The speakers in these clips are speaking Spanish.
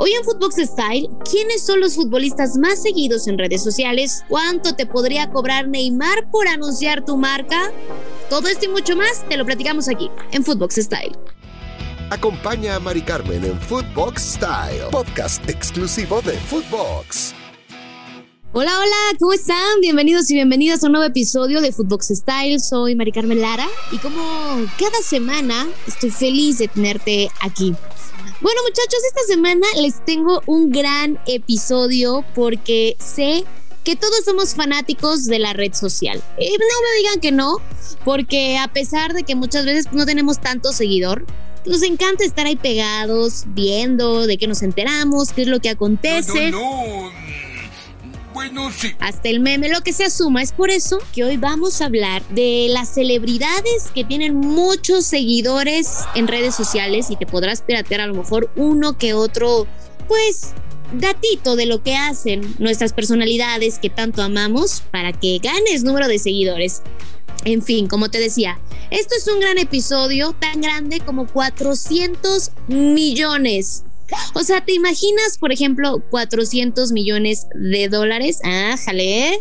Hoy en Footbox Style, ¿quiénes son los futbolistas más seguidos en redes sociales? ¿Cuánto te podría cobrar Neymar por anunciar tu marca? Todo esto y mucho más te lo platicamos aquí en Footbox Style. Acompaña a Mari Carmen en Footbox Style, podcast exclusivo de Footbox. Hola, hola, ¿cómo están? Bienvenidos y bienvenidas a un nuevo episodio de Footbox Style. Soy Mari Carmen Lara y como cada semana estoy feliz de tenerte aquí. Bueno, muchachos, esta semana les tengo un gran episodio porque sé que todos somos fanáticos de la red social. Y no me digan que no, porque a pesar de que muchas veces no tenemos tanto seguidor, nos encanta estar ahí pegados, viendo de qué nos enteramos, qué es lo que acontece. No, no, no. Hasta el meme, lo que se asuma. Es por eso que hoy vamos a hablar de las celebridades que tienen muchos seguidores en redes sociales y te podrás piratear a lo mejor uno que otro, pues, datito de lo que hacen nuestras personalidades que tanto amamos para que ganes número de seguidores. En fin, como te decía, esto es un gran episodio, tan grande como 400 millones o sea, ¿te imaginas, por ejemplo, 400 millones de dólares? Ah, jale.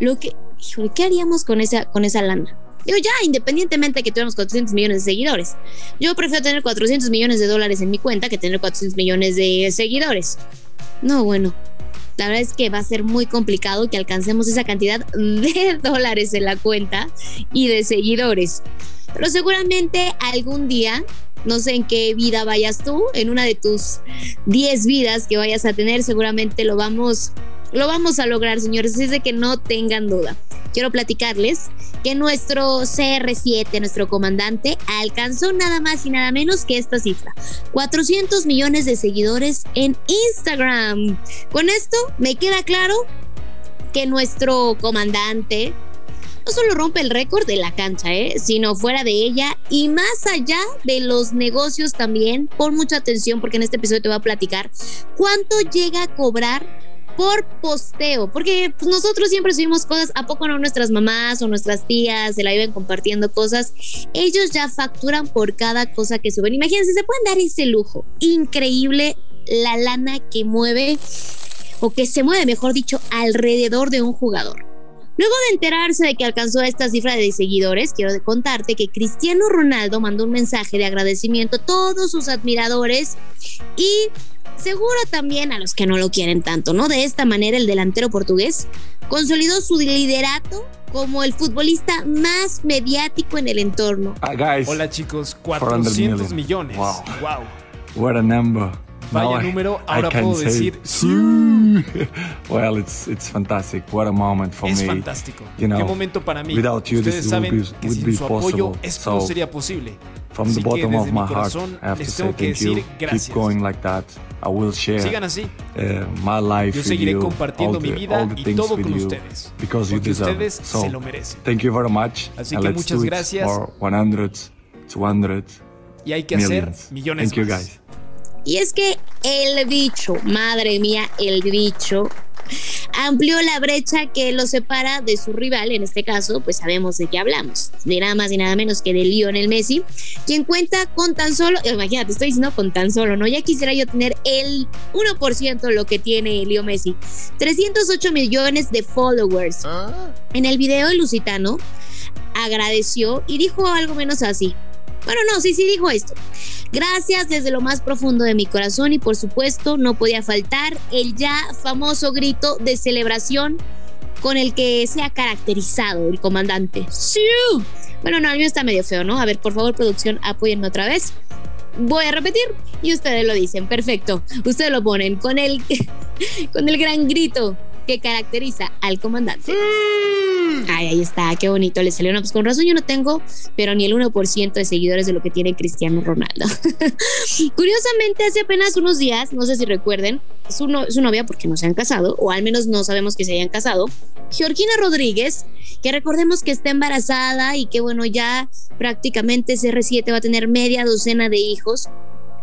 Lo que, híjole, ¿qué haríamos con esa, con esa lana? Digo, ya, independientemente de que tuviéramos 400 millones de seguidores. Yo prefiero tener 400 millones de dólares en mi cuenta que tener 400 millones de seguidores. No, bueno, la verdad es que va a ser muy complicado que alcancemos esa cantidad de dólares en la cuenta y de seguidores. Pero seguramente algún día no sé en qué vida vayas tú, en una de tus 10 vidas que vayas a tener, seguramente lo vamos, lo vamos a lograr, señores, así es de que no tengan duda. Quiero platicarles que nuestro CR7, nuestro comandante, alcanzó nada más y nada menos que esta cifra, 400 millones de seguidores en Instagram. Con esto me queda claro que nuestro comandante, no solo rompe el récord de la cancha, ¿eh? sino fuera de ella y más allá de los negocios también. Pon mucha atención porque en este episodio te voy a platicar cuánto llega a cobrar por posteo, porque pues, nosotros siempre subimos cosas, ¿a poco no nuestras mamás o nuestras tías se la iban compartiendo cosas? Ellos ya facturan por cada cosa que suben. Imagínense, se pueden dar ese lujo. Increíble la lana que mueve, o que se mueve, mejor dicho, alrededor de un jugador. Luego de enterarse de que alcanzó esta cifra de seguidores, quiero contarte que Cristiano Ronaldo mandó un mensaje de agradecimiento a todos sus admiradores y seguro también a los que no lo quieren tanto, ¿no? De esta manera el delantero portugués consolidó su liderato como el futbolista más mediático en el entorno. Guys, Hola chicos, 400 400 million. millones. Wow. wow. what a number. Vaya número, ahora puedo decir, well, it's it's fantastic. What a moment for es me. fantástico. You know, Qué momento para mí. without you, Ustedes this saben would be- que would sin be su apoyo esto no So, sería posible. From the bottom of my heart, I have to say thank you. gracias. Keep going like that. I will share Sigan así. uh, my life Yo with seguiré you, compartiendo all mi the- vida the y todo with con you, ustedes. Because you deserve ustedes it. So, se lo merecen. thank you very much. Así and que let's muchas do it gracias. for 100, 200 Y hay que hacer millones Thank you más. guys. Y es que el bicho, madre mía, el bicho, amplió la brecha que lo separa de su rival, en este caso, pues sabemos de qué hablamos, de nada más y nada menos que de Lionel Messi, quien cuenta con tan solo, imagínate, estoy diciendo con tan solo, ¿no? Ya quisiera yo tener el 1% lo que tiene Leo Messi, 308 millones de followers. En el video, el lusitano agradeció y dijo algo menos así. Bueno, no, sí, sí dijo esto. Gracias desde lo más profundo de mi corazón y por supuesto no podía faltar el ya famoso grito de celebración con el que se ha caracterizado el comandante. ¡Sí! Bueno, no, el mío está medio feo, ¿no? A ver, por favor, producción, apóyenme otra vez. Voy a repetir y ustedes lo dicen. Perfecto. Ustedes lo ponen con el, con el gran grito que caracteriza al comandante. Ay, ahí está, qué bonito le salió. No, pues con razón yo no tengo, pero ni el 1% de seguidores de lo que tiene Cristiano Ronaldo. Curiosamente, hace apenas unos días, no sé si recuerden, su, no- su novia, porque no se han casado, o al menos no sabemos que se hayan casado, Georgina Rodríguez, que recordemos que está embarazada y que bueno, ya prácticamente CR7 va a tener media docena de hijos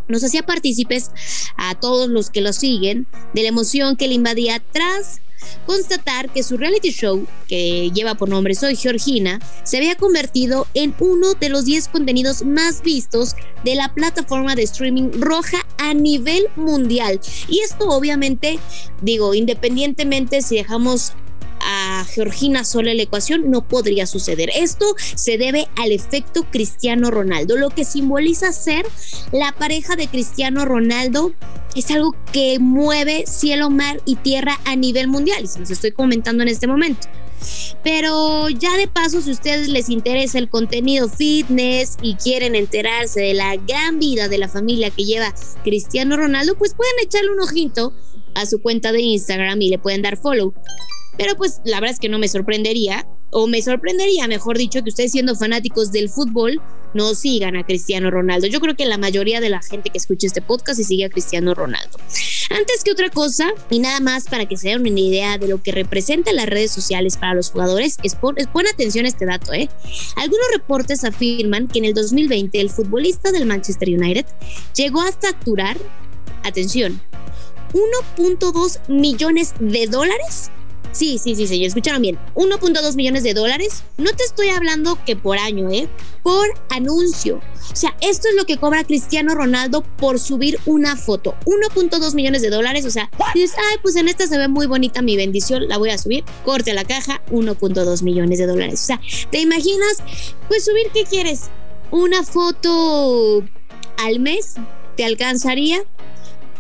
nos hacía partícipes a todos los que lo siguen de la emoción que le invadía tras constatar que su reality show, que lleva por nombre Soy Georgina, se había convertido en uno de los 10 contenidos más vistos de la plataforma de streaming roja a nivel mundial. Y esto obviamente, digo, independientemente si dejamos a Georgina sola en la ecuación, no podría suceder. Esto se debe al efecto Cristiano Ronaldo, lo que simboliza ser la pareja de Cristiano Ronaldo es algo que mueve cielo, mar y tierra a nivel mundial y se los estoy comentando en este momento. Pero ya de paso, si a ustedes les interesa el contenido fitness y quieren enterarse de la gran vida de la familia que lleva Cristiano Ronaldo, pues pueden echarle un ojito a su cuenta de Instagram y le pueden dar follow. Pero pues la verdad es que no me sorprendería, o me sorprendería, mejor dicho, que ustedes siendo fanáticos del fútbol no sigan a Cristiano Ronaldo. Yo creo que la mayoría de la gente que escucha este podcast y sigue a Cristiano Ronaldo. Antes que otra cosa, y nada más para que se den una idea de lo que representan las redes sociales para los jugadores, es, pon, atención a este dato, ¿eh? Algunos reportes afirman que en el 2020 el futbolista del Manchester United llegó a facturar, atención, 1.2 millones de dólares Sí, sí, sí, sí, escucharon bien. 1.2 millones de dólares. No te estoy hablando que por año, ¿eh? Por anuncio. O sea, esto es lo que cobra Cristiano Ronaldo por subir una foto. 1.2 millones de dólares. O sea, dices, ay, pues en esta se ve muy bonita mi bendición, la voy a subir. Corte la caja, 1.2 millones de dólares. O sea, ¿te imaginas? Pues subir, ¿qué quieres? Una foto al mes te alcanzaría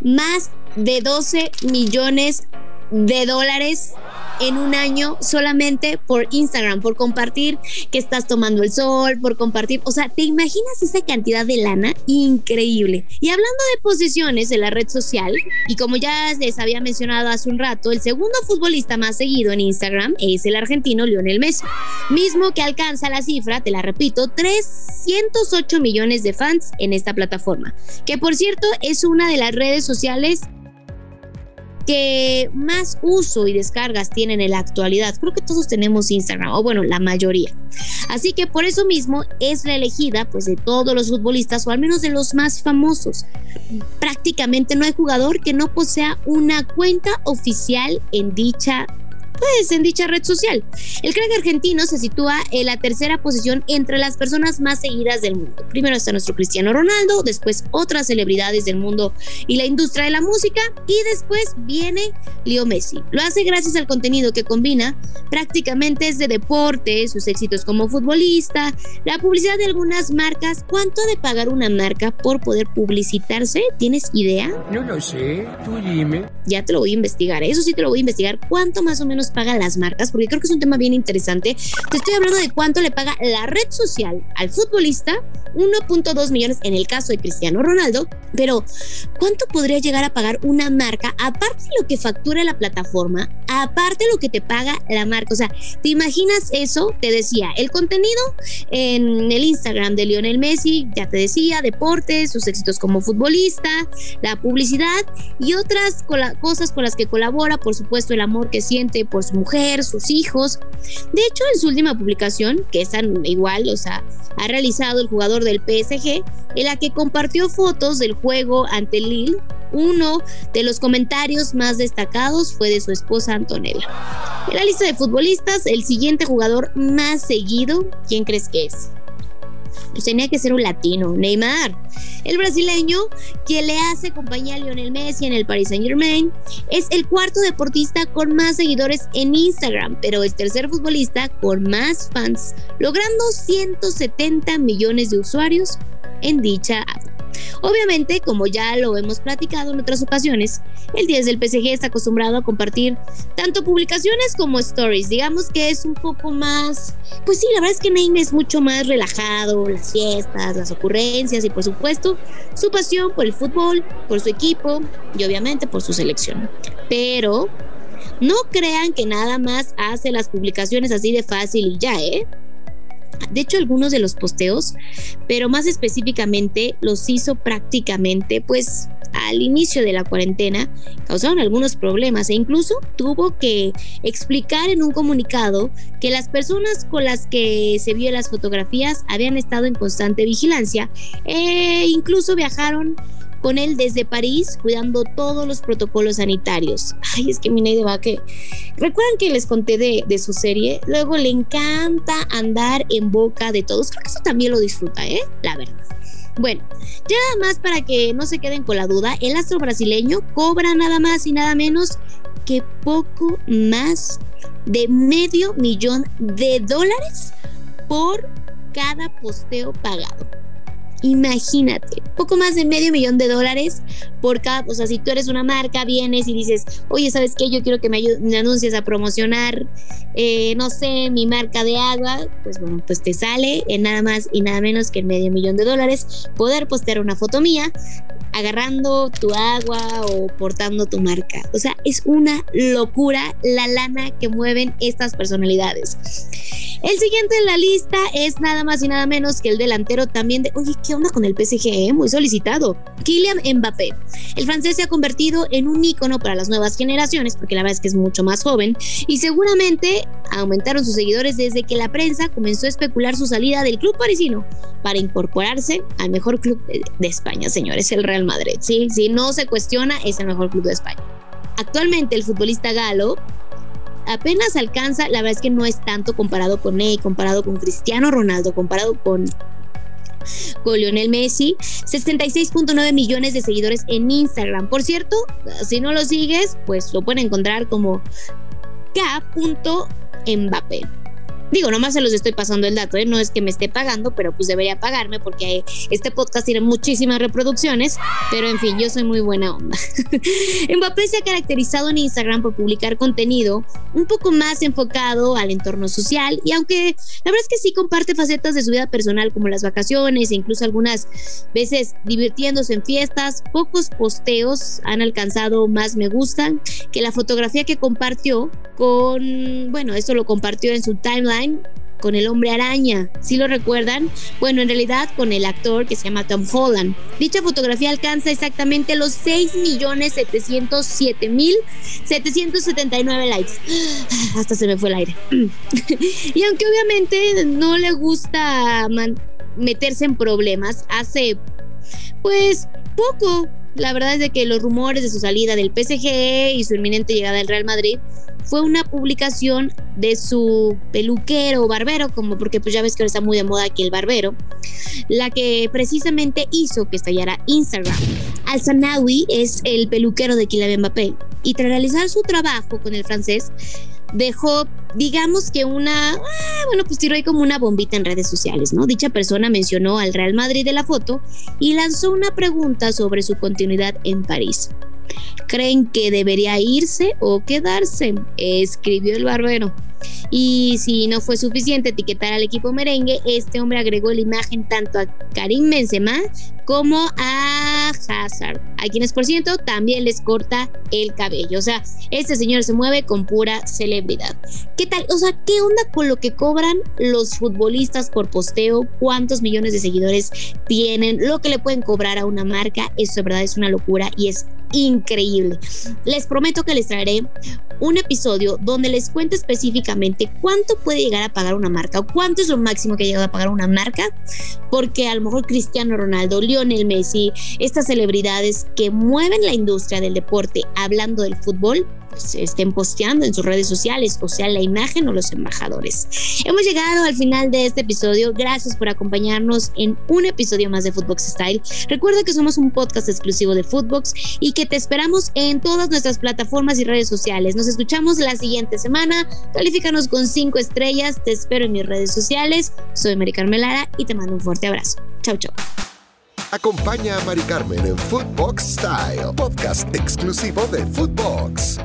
más de 12 millones de dólares en un año solamente por Instagram, por compartir que estás tomando el sol, por compartir, o sea, ¿te imaginas esa cantidad de lana? Increíble. Y hablando de posiciones en la red social, y como ya les había mencionado hace un rato, el segundo futbolista más seguido en Instagram es el argentino Lionel Messi, mismo que alcanza la cifra, te la repito, 308 millones de fans en esta plataforma, que por cierto es una de las redes sociales que más uso y descargas tienen en la actualidad. Creo que todos tenemos Instagram, o bueno, la mayoría. Así que por eso mismo es la elegida pues de todos los futbolistas o al menos de los más famosos. Prácticamente no hay jugador que no posea una cuenta oficial en dicha pues en dicha red social. El crack argentino se sitúa en la tercera posición entre las personas más seguidas del mundo. Primero está nuestro Cristiano Ronaldo, después otras celebridades del mundo y la industria de la música y después viene Leo Messi. Lo hace gracias al contenido que combina prácticamente es de deporte, sus éxitos como futbolista, la publicidad de algunas marcas. ¿Cuánto de pagar una marca por poder publicitarse? ¿Tienes idea? No lo sé, tú dime. Ya te lo voy a investigar, eso sí te lo voy a investigar. ¿Cuánto más o menos pagan las marcas, porque creo que es un tema bien interesante. Te estoy hablando de cuánto le paga la red social al futbolista, 1.2 millones en el caso de Cristiano Ronaldo, pero ¿cuánto podría llegar a pagar una marca aparte de lo que factura la plataforma, aparte de lo que te paga la marca? O sea, ¿te imaginas eso? Te decía, el contenido en el Instagram de Lionel Messi, ya te decía, deportes, sus éxitos como futbolista, la publicidad y otras cosas con las que colabora, por supuesto, el amor que siente por su mujer, sus hijos. De hecho, en su última publicación, que es igual, o sea, ha realizado el jugador del PSG, en la que compartió fotos del juego ante Lille, uno de los comentarios más destacados fue de su esposa Antonella. En la lista de futbolistas, el siguiente jugador más seguido, ¿quién crees que es? Pues tenía que ser un latino, Neymar. El brasileño, que le hace compañía a Lionel Messi en el Paris Saint Germain, es el cuarto deportista con más seguidores en Instagram, pero el tercer futbolista con más fans, logrando 170 millones de usuarios en dicha app. Obviamente, como ya lo hemos platicado en otras ocasiones, el 10 del PSG está acostumbrado a compartir tanto publicaciones como stories. Digamos que es un poco más, pues sí, la verdad es que Neymar es mucho más relajado, las fiestas, las ocurrencias y por supuesto su pasión por el fútbol, por su equipo y obviamente por su selección. Pero no crean que nada más hace las publicaciones así de fácil y ya, ¿eh? De hecho, algunos de los posteos, pero más específicamente los hizo prácticamente pues al inicio de la cuarentena, causaron algunos problemas e incluso tuvo que explicar en un comunicado que las personas con las que se vio las fotografías habían estado en constante vigilancia e incluso viajaron con él desde París, cuidando todos los protocolos sanitarios. Ay, es que de va que... ¿Recuerdan que les conté de, de, su serie? Luego le encanta andar en boca de todos. Creo que eso también lo disfruta, ¿eh? La verdad. Bueno, ya nada más para que no se queden con la duda, el astro brasileño cobra nada más y nada menos que poco más de medio millón de dólares por cada posteo pagado. Imagínate, poco más de medio millón de dólares por cada, o sea, si tú eres una marca, vienes y dices, oye, ¿sabes qué? Yo quiero que me, anuncies a promocionar, eh, no sé, mi marca de agua, pues bueno, pues te sale en nada más y nada menos que el medio millón de dólares poder postear una foto mía agarrando tu agua o portando tu marca. O sea, es una locura la lana que mueven estas personalidades. El siguiente en la lista es nada más y nada menos que el delantero también de, oye, ¿qué onda con el PSG? Eh? Muy solicitado. Kylian Mbappé. El francés se ha convertido en un ícono para las nuevas generaciones, porque la verdad es que es mucho más joven, y seguramente aumentaron sus seguidores desde que la prensa comenzó a especular su salida del club parisino para incorporarse al mejor club de España, señores, el Real Madrid. Sí, si no se cuestiona, es el mejor club de España. Actualmente el futbolista galo apenas alcanza, la verdad es que no es tanto comparado con él, comparado con Cristiano Ronaldo, comparado con con Lionel Messi, 66.9 millones de seguidores en Instagram. Por cierto, si no lo sigues, pues lo pueden encontrar como k.mbappé. Digo, nomás se los estoy pasando el dato, ¿eh? no es que me esté pagando, pero pues debería pagarme porque este podcast tiene muchísimas reproducciones, pero en fin, yo soy muy buena onda. Mbappé se ha caracterizado en Instagram por publicar contenido un poco más enfocado al entorno social y aunque la verdad es que sí comparte facetas de su vida personal como las vacaciones e incluso algunas veces divirtiéndose en fiestas, pocos posteos han alcanzado más me gustan que la fotografía que compartió con, bueno, esto lo compartió en su timeline con el hombre araña. ¿Sí lo recuerdan? Bueno, en realidad con el actor que se llama Tom Holland. Dicha fotografía alcanza exactamente los 6.707.779 likes. Hasta se me fue el aire. y aunque obviamente no le gusta meterse en problemas, hace pues poco la verdad es de que los rumores de su salida del PSG y su inminente llegada al Real Madrid fue una publicación de su peluquero o barbero, como porque pues ya ves que ahora está muy de moda aquí el barbero, la que precisamente hizo que estallara Instagram. Al-Sanawi es el peluquero de Kylian Mbappé y tras realizar su trabajo con el francés, dejó, digamos que una, ah, bueno, pues tiró ahí como una bombita en redes sociales, ¿no? Dicha persona mencionó al Real Madrid de la foto y lanzó una pregunta sobre su continuidad en París. ¿Creen que debería irse o quedarse? Escribió el barbero. Y si no fue suficiente etiquetar al equipo merengue, este hombre agregó la imagen tanto a Karim Benzema como a Hazard, a quienes por cierto también les corta el cabello. O sea, este señor se mueve con pura celebridad. ¿Qué tal? O sea, ¿qué onda con lo que cobran los futbolistas por posteo? ¿Cuántos millones de seguidores tienen? Lo que le pueden cobrar a una marca, eso de verdad es una locura y es increíble. Les prometo que les traeré un episodio donde les cuento específicamente cuánto puede llegar a pagar una marca o cuánto es lo máximo que ha llegado a pagar una marca, porque a lo mejor Cristiano Ronaldo, Lionel Messi, estas celebridades que mueven la industria del deporte hablando del fútbol, estén posteando en sus redes sociales, o sea, la imagen o los embajadores. Hemos llegado al final de este episodio. Gracias por acompañarnos en un episodio más de Footbox Style. Recuerda que somos un podcast exclusivo de Footbox y que te esperamos en todas nuestras plataformas y redes sociales. Nos escuchamos la siguiente semana. Califícanos con cinco estrellas. Te espero en mis redes sociales. Soy Mari Carmelara y te mando un fuerte abrazo. Chau, chau. Acompaña a Mari Carmen en Footbox Style, podcast exclusivo de Footbox.